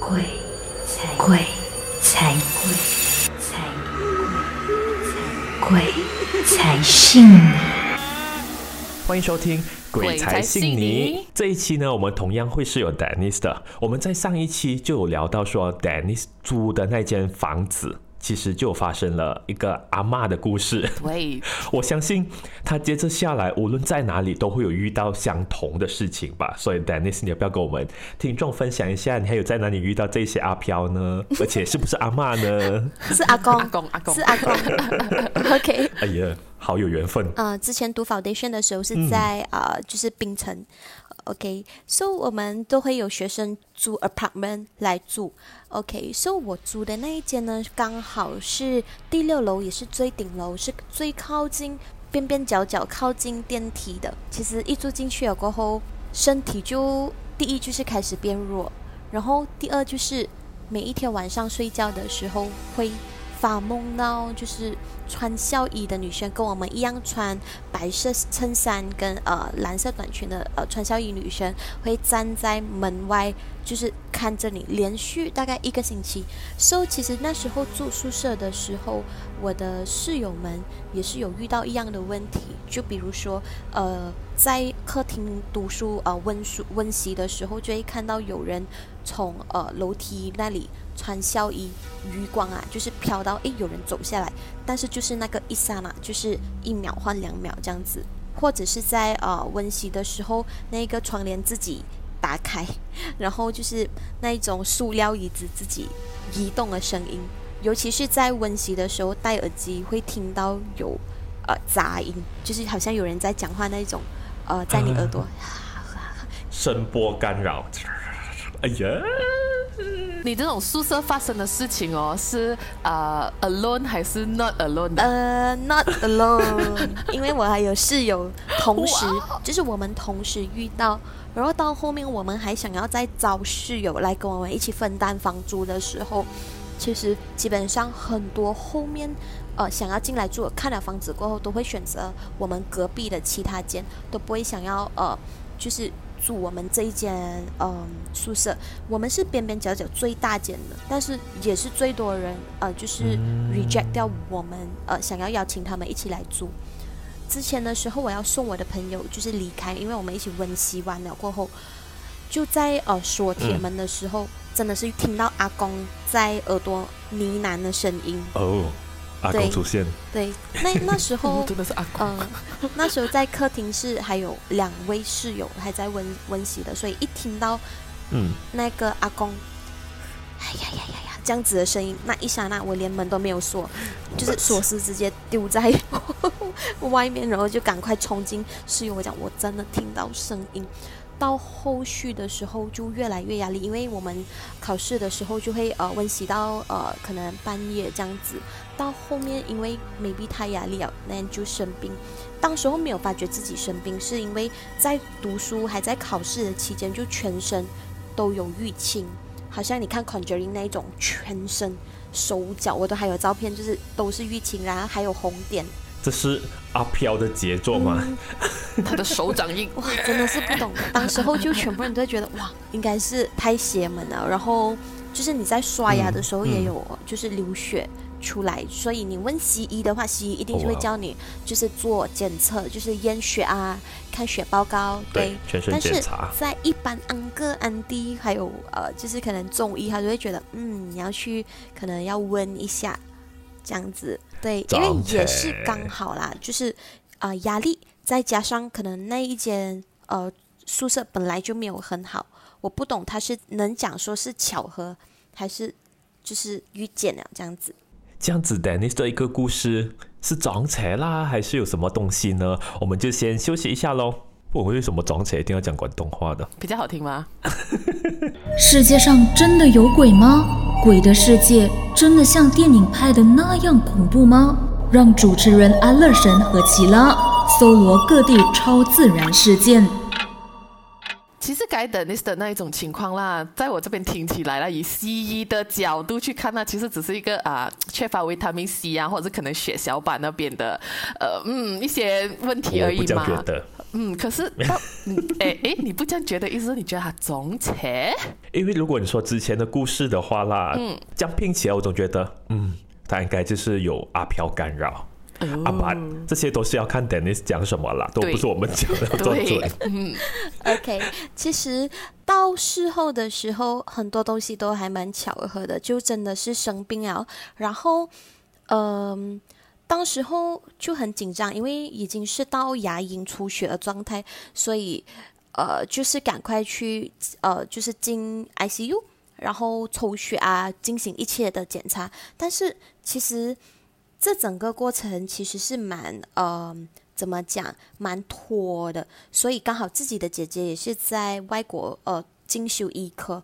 鬼才鬼才鬼才鬼才信你。欢迎收听《鬼才信你》这一期呢，我们同样会是有 Dennis 的。我们在上一期就有聊到说，Dennis 租的那间房子。其实就发生了一个阿妈的故事。对，我相信他接着下来，无论在哪里都会有遇到相同的事情吧。所以，Dennis，你要不要跟我们听众分享一下，你还有在哪里遇到这些阿飘呢？而且是不是阿妈呢？是阿公，阿公，阿公，是阿公。OK。哎呀，好有缘分。呃，之前读 Foundation 的时候是在呃，就是槟城。OK，so 我们都会有学生租 apartment 来住。OK，so 我租的那一间呢，刚好是第六楼，也是最顶楼，是最靠近边边角角靠近电梯的。其实一住进去了过后，身体就第一就是开始变弱，然后第二就是每一天晚上睡觉的时候会。发梦到就是穿校衣的女生，跟我们一样穿白色衬衫跟呃蓝色短裙的呃穿校衣女生，会站在门外，就是看着你，连续大概一个星期。所以其实那时候住宿舍的时候，我的室友们也是有遇到一样的问题，就比如说呃在客厅读书呃温书温习的时候，就会看到有人从呃楼梯那里。穿校衣，余光啊，就是飘到诶，有人走下来，但是就是那个一刹那，就是一秒换两秒这样子，或者是在呃温习的时候，那个窗帘自己打开，然后就是那一种塑料椅子自己移动的声音，尤其是在温习的时候戴耳机会听到有呃杂音，就是好像有人在讲话那种，呃，在你耳朵，声波干扰，哎呀。你这种宿舍发生的事情哦，是呃 alone 还是 not alone？呃，not alone，因为我还有室友，同时就是我们同时遇到，然后到后面我们还想要再招室友来跟我们一起分担房租的时候，其实基本上很多后面呃想要进来住，看了房子过后都会选择我们隔壁的其他间，都不会想要呃就是。住我们这一间嗯宿舍，我们是边边角角最大间的，但是也是最多人呃，就是 reject 掉我们呃，想要邀请他们一起来住。之前的时候，我要送我的朋友就是离开，因为我们一起温习完了过后，就在呃锁铁门的时候，真的是听到阿公在耳朵呢喃的声音哦。阿公出现，对，那那时候 真的是阿公。嗯，那时候在客厅是还有两位室友还在温温习的，所以一听到，嗯，那个阿公，哎呀呀呀呀，这样子的声音，那一刹那我连门都没有锁，就是锁匙直接丢在外面，然后就赶快冲进室友，我讲我真的听到声音。到后续的时候就越来越压力，因为我们考试的时候就会呃温习到呃可能半夜这样子。到后面因为 maybe 太压力了，那就生病。当时候没有发觉自己生病，是因为在读书还在考试的期间，就全身都有淤青，好像你看 Conjuring 那一种，全身手脚我都还有照片，就是都是淤青，然后还有红点。这是阿飘的杰作吗？他的手掌印哇，真的是不懂。当时候就全部人都觉得哇，应该是太邪门了。然后就是你在刷牙的时候也有，就是流血出来。所以你问西医的话，西医一定是会教你就是做检测，就是验血啊，看血报告。对，全身检查。在一般安哥安迪还有呃，就是可能中医，他就会觉得嗯，你要去可能要问一下这样子。对，因为也是刚好啦，就是啊压力，再加上可能那一间呃宿舍本来就没有很好，我不懂他是能讲说是巧合，还是就是遇见了这样子。这样子，Dennis 的一个故事是撞邪啦，还是有什么东西呢？我们就先休息一下喽。我为什么撞邪一定要讲广东话的？比较好听吗？世界上真的有鬼吗？鬼的世界真的像电影拍的那样恐怖吗？让主持人安乐神和奇拉搜罗各地超自然事件。其实该等 list 的那一种情况啦，在我这边听起来啦，以西医的角度去看呢，其实只是一个啊缺乏维他命 C 啊，或者是可能血小板那边的呃嗯一些问题而已嘛。嗯，可是哎哎，你不这样觉得，意思你觉得他总且？因为如果你说之前的故事的话啦，嗯，这样拼起来，我总觉得，嗯，他应该就是有阿飘干扰。阿爸，这些都是要看 Dennis 讲什么啦，都不是我们讲的做准。嗯，OK，其实到事后的时候，很多东西都还蛮巧合的，就真的是生病了。然后，嗯，当时候就很紧张，因为已经是到牙龈出血的状态，所以呃，就是赶快去呃，就是进 ICU，然后抽血啊，进行一切的检查。但是其实。这整个过程其实是蛮呃，怎么讲，蛮拖的。所以刚好自己的姐姐也是在外国呃进修医科，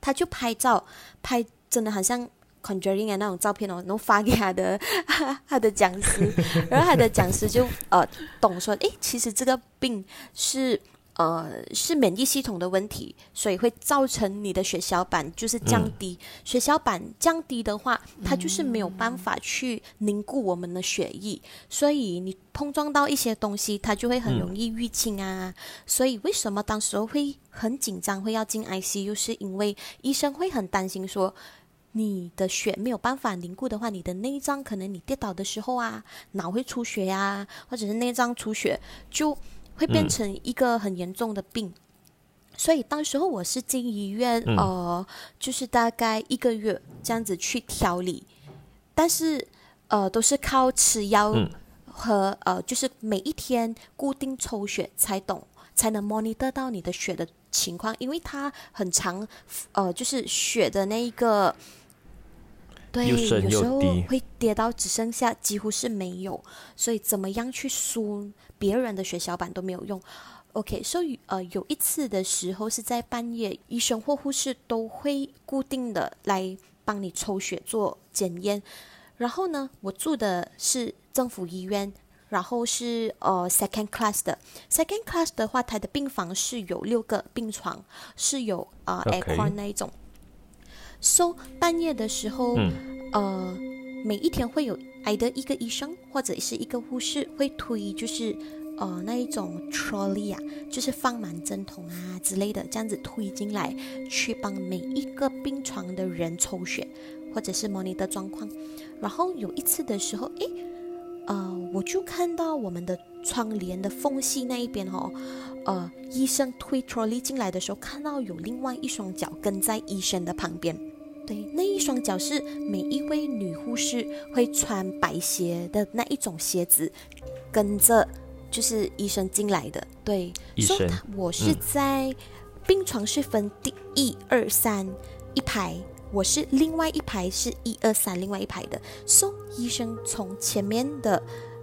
他就拍照拍，真的很像 Conjuring 的那种照片哦，然后发给他的 他的讲师，然后他的讲师就呃懂说，诶，其实这个病是。呃，是免疫系统的问题，所以会造成你的血小板就是降低。血小板降低的话，它就是没有办法去凝固我们的血液，所以你碰撞到一些东西，它就会很容易淤青啊。所以为什么当时候会很紧张，会要进 ICU，是因为医生会很担心说，你的血没有办法凝固的话，你的内脏可能你跌倒的时候啊，脑会出血呀，或者是内脏出血就。会变成一个很严重的病，所以当时候我是进医院，呃，就是大概一个月这样子去调理，但是呃都是靠吃药和呃就是每一天固定抽血才懂才能 monitor 到你的血的情况，因为它很长，呃就是血的那一个。对，有时候会跌到只剩下几乎是没有，所以怎么样去输别人的血小板都没有用。OK，所以呃有一次的时候是在半夜，医生或护士都会固定的来帮你抽血做检验。然后呢，我住的是政府医院，然后是呃 second class 的 second class 的话，它的病房是有六个病床，是有啊 aircon 那一种。So 半夜的时候，呃，每一天会有挨的一个医生或者是一个护士会推，就是呃那一种 trolley 啊，就是放满针筒啊之类的，这样子推进来，去帮每一个病床的人抽血，或者是模拟的状况。然后有一次的时候，诶，呃，我就看到我们的窗帘的缝隙那一边哦，呃，医生推 trolley 进来的时候，看到有另外一双脚跟在医生的旁边。对，那一双脚是每一位女护士会穿白鞋的那一种鞋子，跟着就是医生进来的。对，所以我是在病床是分第一二三一排，我是另外一排是一二三另外一排的。所以医生从前面的，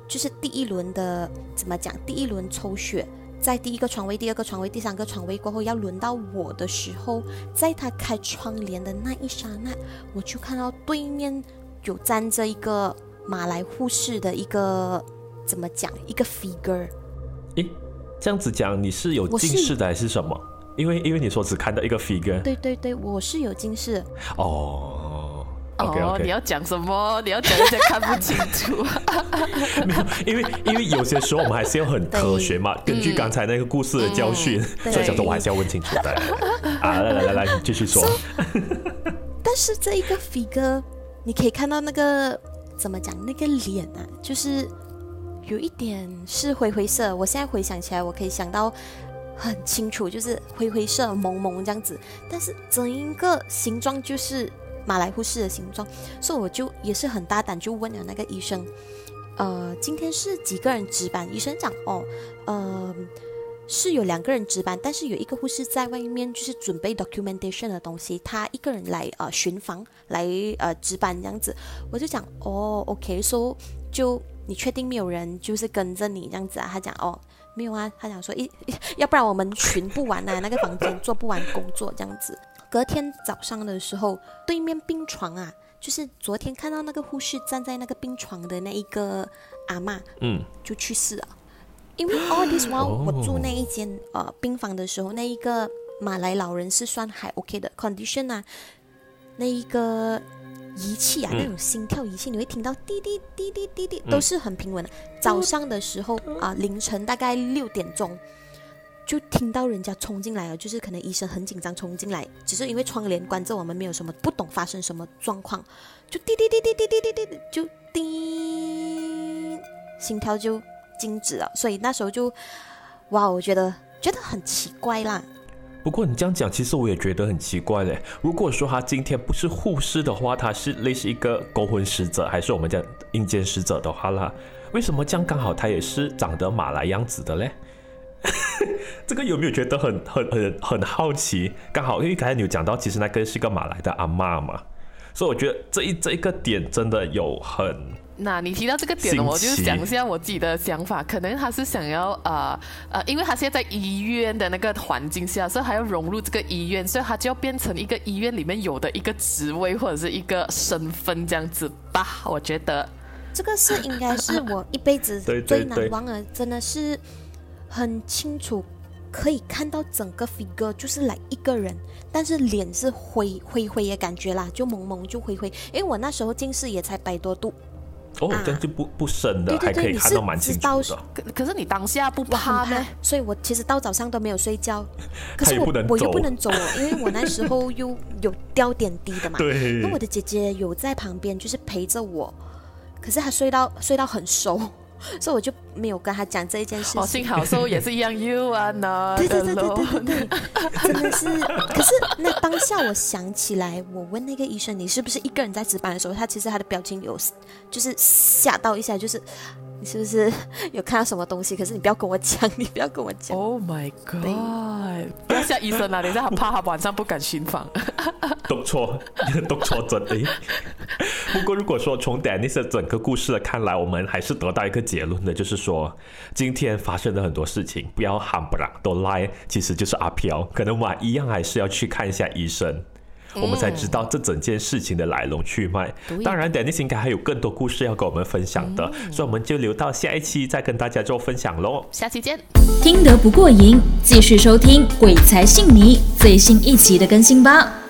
就是第一轮的怎么讲？第一轮抽血。在第一个床位、第二个床位、第三个床位过后，要轮到我的时候，在他开窗帘的那一刹那，我就看到对面有站着一个马来护士的一个怎么讲一个 figure。诶，这样子讲你是有近视的还是什么？因为因为你说只看到一个 figure。对对对，我是有近视。哦。哦，你要讲什么？你要讲一些看不清楚。没有，因为因为有些时候我们还是要很科学嘛，根据刚才那个故事的教训，所以讲说我还是要问清楚的。啊，来来来来，你继续说。但是这一个 figure，你可以看到那个怎么讲？那个脸啊，就是有一点是灰灰色。我现在回想起来，我可以想到很清楚，就是灰灰色、蒙蒙这样子。但是整一个形状就是。马来护士的形状，所以我就也是很大胆，就问了那个医生，呃，今天是几个人值班？医生讲，哦，呃，是有两个人值班，但是有一个护士在外面，就是准备 documentation 的东西，他一个人来呃巡房来呃值班这样子。我就讲，哦，OK，说就你确定没有人就是跟着你这样子啊？他讲，哦，没有啊。他讲说，一要不然我们巡不完啊，那个房间做不完工作这样子。隔天早上的时候，对面病床啊，就是昨天看到那个护士站在那个病床的那一个阿妈，嗯，就去世了。因为 all this while 我住那一间呃病房的时候，那一个马来老人是算还 OK 的 condition 啊，那一个仪器啊，那种心跳仪器，你会听到滴滴滴滴滴滴，都是很平稳的。早上的时候啊，凌晨大概六点钟，就听到人家冲进来了，就是可能医生很紧张冲进来，只是因为窗帘关着，我们没有什么不懂发生什么状况，就滴滴滴滴滴滴滴滴，就滴，心跳就静止了。所以那时候就，哇，我觉得觉得很奇怪啦。不过你这样讲，其实我也觉得很奇怪嘞。如果说他今天不是护士的话，他是类似一个勾魂使者，还是我们讲阴间使者的话啦，为什么这样刚好他也是长得马来样子的嘞？这个有没有觉得很很很很好奇？刚好因为刚才你有讲到，其实那个是个马来的阿妈嘛，所以我觉得这一这一个点真的有很。那你提到这个点呢，我就想一下我自己的想法，可能他是想要呃呃，因为他现在在医院的那个环境下，所以还要融入这个医院，所以他就要变成一个医院里面有的一个职位或者是一个身份这样子吧。我觉得这个是应该是我一辈子 最难忘的，真的是很清楚可以看到整个 figure 就是来一个人，但是脸是灰灰灰的感觉啦，就蒙蒙就灰灰，因为我那时候近视也才百多度。哦，这样就不不深的，还可以看到蛮清楚的。可可是你当下不怕吗？所以我其实到早上都没有睡觉。可是我我又不能走，因为我那时候又有掉点滴的嘛。对。那我的姐姐有在旁边，就是陪着我。可是她睡到睡到很熟。所以我就没有跟他讲这一件事情。哦，幸好说也是一样，You are not 对对对对对对对，真的是。可是那当下我想起来，我问那个医生，你是不是一个人在值班的时候，他其实他的表情有，就是吓到一下，就是。你是不是 有看到什么东西？可是你不要跟我讲，你不要跟我讲。Oh my god！不要吓医生啊！等一下他怕他晚上不敢巡访。读错，读错真的。不过如果说从 Dennis 的整个故事看来，我们还是得到一个结论的，就是说今天发生的很多事情，不要喊不让都赖，其实就是阿飘。可能我们一样还是要去看一下医生。我们才知道这整件事情的来龙去脉。当然，Dennis 应该还有更多故事要跟我们分享的，所以我们就留到下一期再跟大家做分享喽。下期见！听得不过瘾，继续收听《鬼才信你》最新一期的更新吧。